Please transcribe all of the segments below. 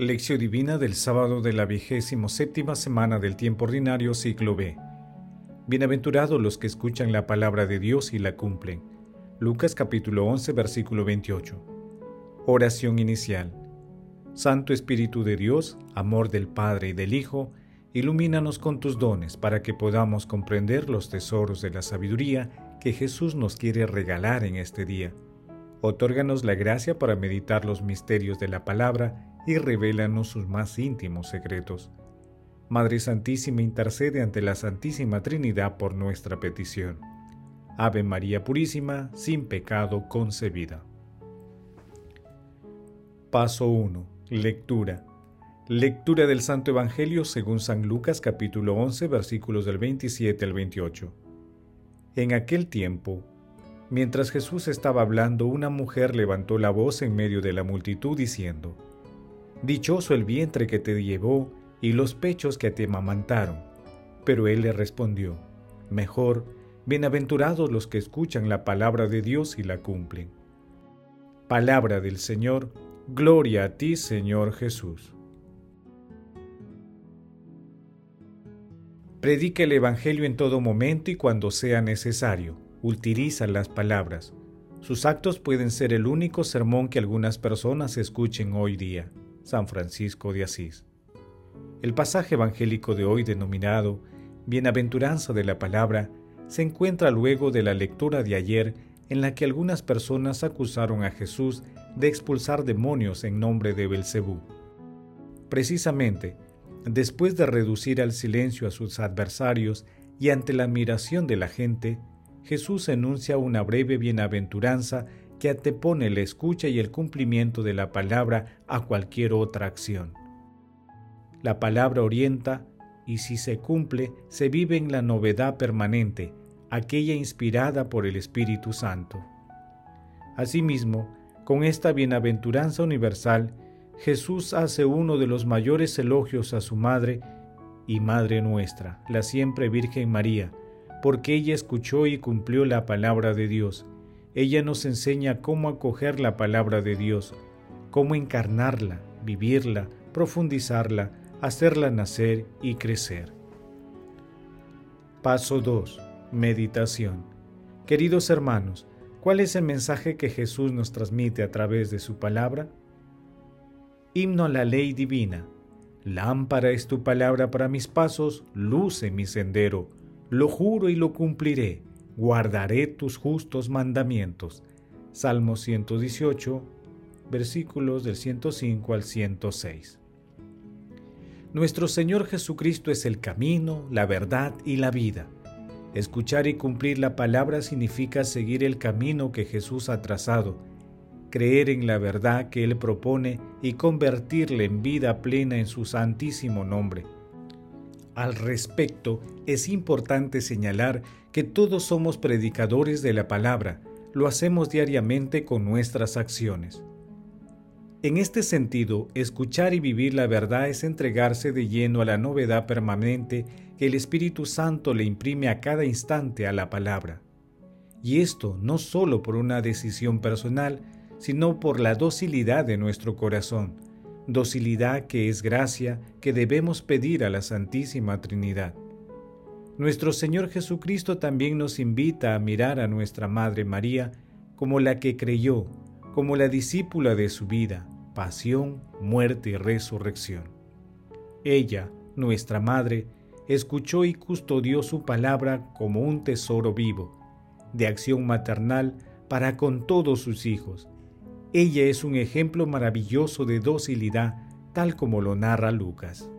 Lección Divina del sábado de la vigésimo séptima semana del tiempo ordinario ciclo B. Bienaventurados los que escuchan la palabra de Dios y la cumplen. Lucas capítulo 11 versículo 28. Oración inicial. Santo Espíritu de Dios, amor del Padre y del Hijo, ilumínanos con tus dones para que podamos comprender los tesoros de la sabiduría que Jesús nos quiere regalar en este día. Otórganos la gracia para meditar los misterios de la palabra y revélanos sus más íntimos secretos. Madre Santísima intercede ante la Santísima Trinidad por nuestra petición. Ave María Purísima, sin pecado concebida. Paso 1. Lectura. Lectura del Santo Evangelio según San Lucas capítulo 11 versículos del 27 al 28. En aquel tiempo, mientras Jesús estaba hablando, una mujer levantó la voz en medio de la multitud diciendo, Dichoso el vientre que te llevó y los pechos que te amamantaron. Pero él le respondió, Mejor, bienaventurados los que escuchan la palabra de Dios y la cumplen. Palabra del Señor, gloria a ti Señor Jesús. Predica el Evangelio en todo momento y cuando sea necesario. Utiliza las palabras. Sus actos pueden ser el único sermón que algunas personas escuchen hoy día. San Francisco de Asís. El pasaje evangélico de hoy denominado Bienaventuranza de la Palabra se encuentra luego de la lectura de ayer en la que algunas personas acusaron a Jesús de expulsar demonios en nombre de Belcebú. Precisamente, después de reducir al silencio a sus adversarios y ante la admiración de la gente, Jesús enuncia una breve bienaventuranza que antepone la escucha y el cumplimiento de la palabra a cualquier otra acción. La palabra orienta y si se cumple, se vive en la novedad permanente, aquella inspirada por el Espíritu Santo. Asimismo, con esta bienaventuranza universal, Jesús hace uno de los mayores elogios a su Madre y Madre nuestra, la siempre Virgen María, porque ella escuchó y cumplió la palabra de Dios, ella nos enseña cómo acoger la palabra de Dios, cómo encarnarla, vivirla, profundizarla, hacerla nacer y crecer. Paso 2. Meditación. Queridos hermanos, ¿cuál es el mensaje que Jesús nos transmite a través de su palabra? Himno a la ley divina. Lámpara es tu palabra para mis pasos, luz en mi sendero. Lo juro y lo cumpliré guardaré tus justos mandamientos. Salmo 118, versículos del 105 al 106. Nuestro Señor Jesucristo es el camino, la verdad y la vida. Escuchar y cumplir la palabra significa seguir el camino que Jesús ha trazado, creer en la verdad que Él propone y convertirla en vida plena en su santísimo nombre. Al respecto, es importante señalar que todos somos predicadores de la palabra, lo hacemos diariamente con nuestras acciones. En este sentido, escuchar y vivir la verdad es entregarse de lleno a la novedad permanente que el Espíritu Santo le imprime a cada instante a la palabra. Y esto no solo por una decisión personal, sino por la docilidad de nuestro corazón, docilidad que es gracia que debemos pedir a la Santísima Trinidad. Nuestro Señor Jesucristo también nos invita a mirar a nuestra Madre María como la que creyó, como la discípula de su vida, pasión, muerte y resurrección. Ella, nuestra Madre, escuchó y custodió su palabra como un tesoro vivo, de acción maternal para con todos sus hijos, ella es un ejemplo maravilloso de docilidad, tal como lo narra Lucas.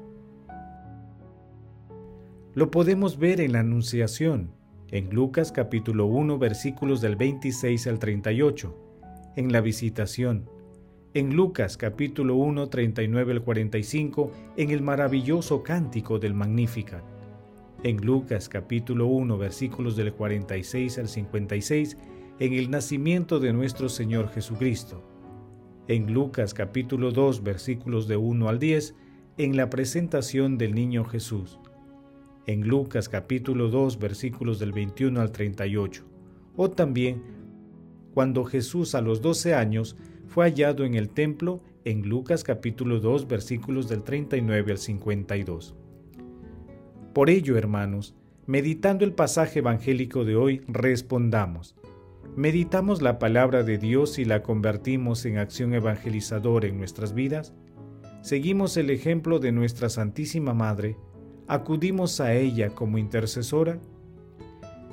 Lo podemos ver en la Anunciación, en Lucas capítulo 1 versículos del 26 al 38, en la Visitación, en Lucas capítulo 1 39 al 45, en el maravilloso cántico del Magnificat, en Lucas capítulo 1 versículos del 46 al 56, en el nacimiento de nuestro Señor Jesucristo, en Lucas capítulo 2 versículos de 1 al 10, en la presentación del niño Jesús, en Lucas capítulo 2 versículos del 21 al 38, o también cuando Jesús a los 12 años fue hallado en el templo en Lucas capítulo 2 versículos del 39 al 52. Por ello, hermanos, meditando el pasaje evangélico de hoy, respondamos. ¿Meditamos la palabra de Dios y la convertimos en acción evangelizadora en nuestras vidas? ¿Seguimos el ejemplo de nuestra Santísima Madre? ¿Acudimos a ella como intercesora?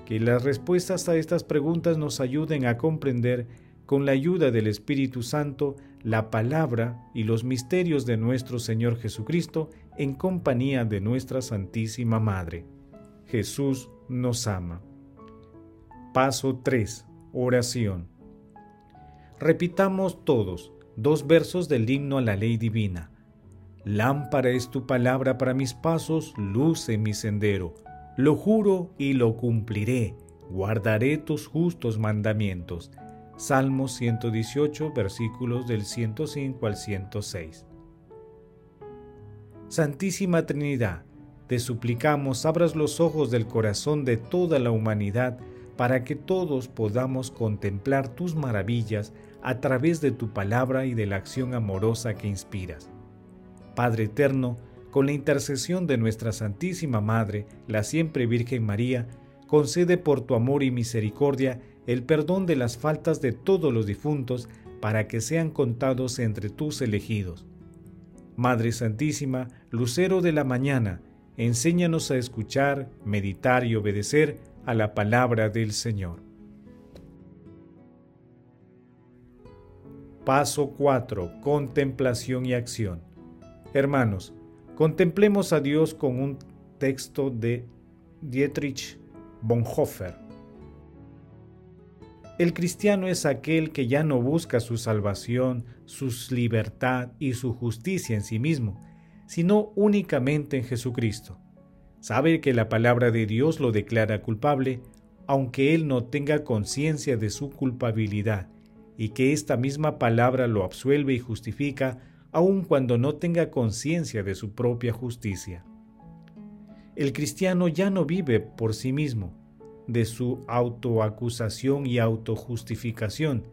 Que las respuestas a estas preguntas nos ayuden a comprender, con la ayuda del Espíritu Santo, la palabra y los misterios de nuestro Señor Jesucristo en compañía de nuestra Santísima Madre. Jesús nos ama. Paso 3. Oración. Repitamos todos dos versos del himno a la ley divina. Lámpara es tu palabra para mis pasos, luz en mi sendero. Lo juro y lo cumpliré, guardaré tus justos mandamientos. Salmo 118, versículos del 105 al 106. Santísima Trinidad, te suplicamos abras los ojos del corazón de toda la humanidad para que todos podamos contemplar tus maravillas a través de tu palabra y de la acción amorosa que inspiras. Padre eterno, con la intercesión de nuestra Santísima Madre, la siempre Virgen María, concede por tu amor y misericordia el perdón de las faltas de todos los difuntos para que sean contados entre tus elegidos Madre Santísima, Lucero de la Mañana, enséñanos a escuchar, meditar y obedecer a la palabra del Señor. Paso 4. Contemplación y acción. Hermanos, contemplemos a Dios con un texto de Dietrich Bonhoeffer el cristiano es aquel que ya no busca su salvación, su libertad y su justicia en sí mismo, sino únicamente en Jesucristo. Sabe que la palabra de Dios lo declara culpable, aunque él no tenga conciencia de su culpabilidad, y que esta misma palabra lo absuelve y justifica, aun cuando no tenga conciencia de su propia justicia. El cristiano ya no vive por sí mismo, de su autoacusación y autojustificación,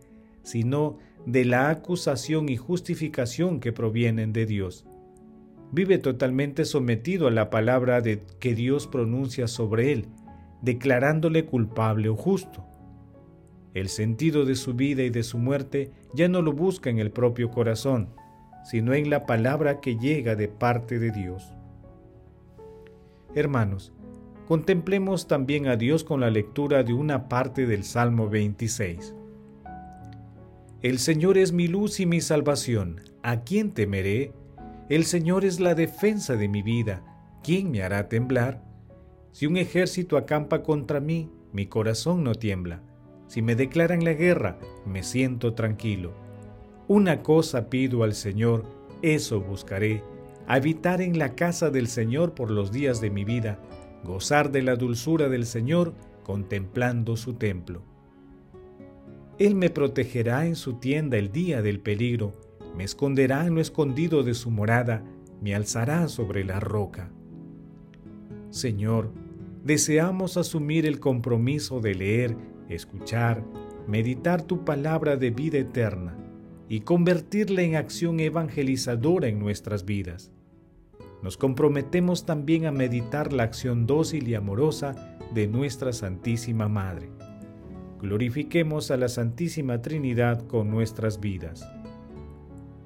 sino de la acusación y justificación que provienen de Dios. Vive totalmente sometido a la palabra de que Dios pronuncia sobre él, declarándole culpable o justo. El sentido de su vida y de su muerte ya no lo busca en el propio corazón, sino en la palabra que llega de parte de Dios. Hermanos, contemplemos también a Dios con la lectura de una parte del Salmo 26. El Señor es mi luz y mi salvación, ¿a quién temeré? El Señor es la defensa de mi vida, ¿quién me hará temblar? Si un ejército acampa contra mí, mi corazón no tiembla. Si me declaran la guerra, me siento tranquilo. Una cosa pido al Señor, eso buscaré, habitar en la casa del Señor por los días de mi vida, gozar de la dulzura del Señor contemplando su templo. Él me protegerá en su tienda el día del peligro, me esconderá en lo escondido de su morada, me alzará sobre la roca. Señor, deseamos asumir el compromiso de leer, escuchar, meditar tu palabra de vida eterna y convertirla en acción evangelizadora en nuestras vidas nos comprometemos también a meditar la acción dócil y amorosa de nuestra Santísima Madre. Glorifiquemos a la Santísima Trinidad con nuestras vidas.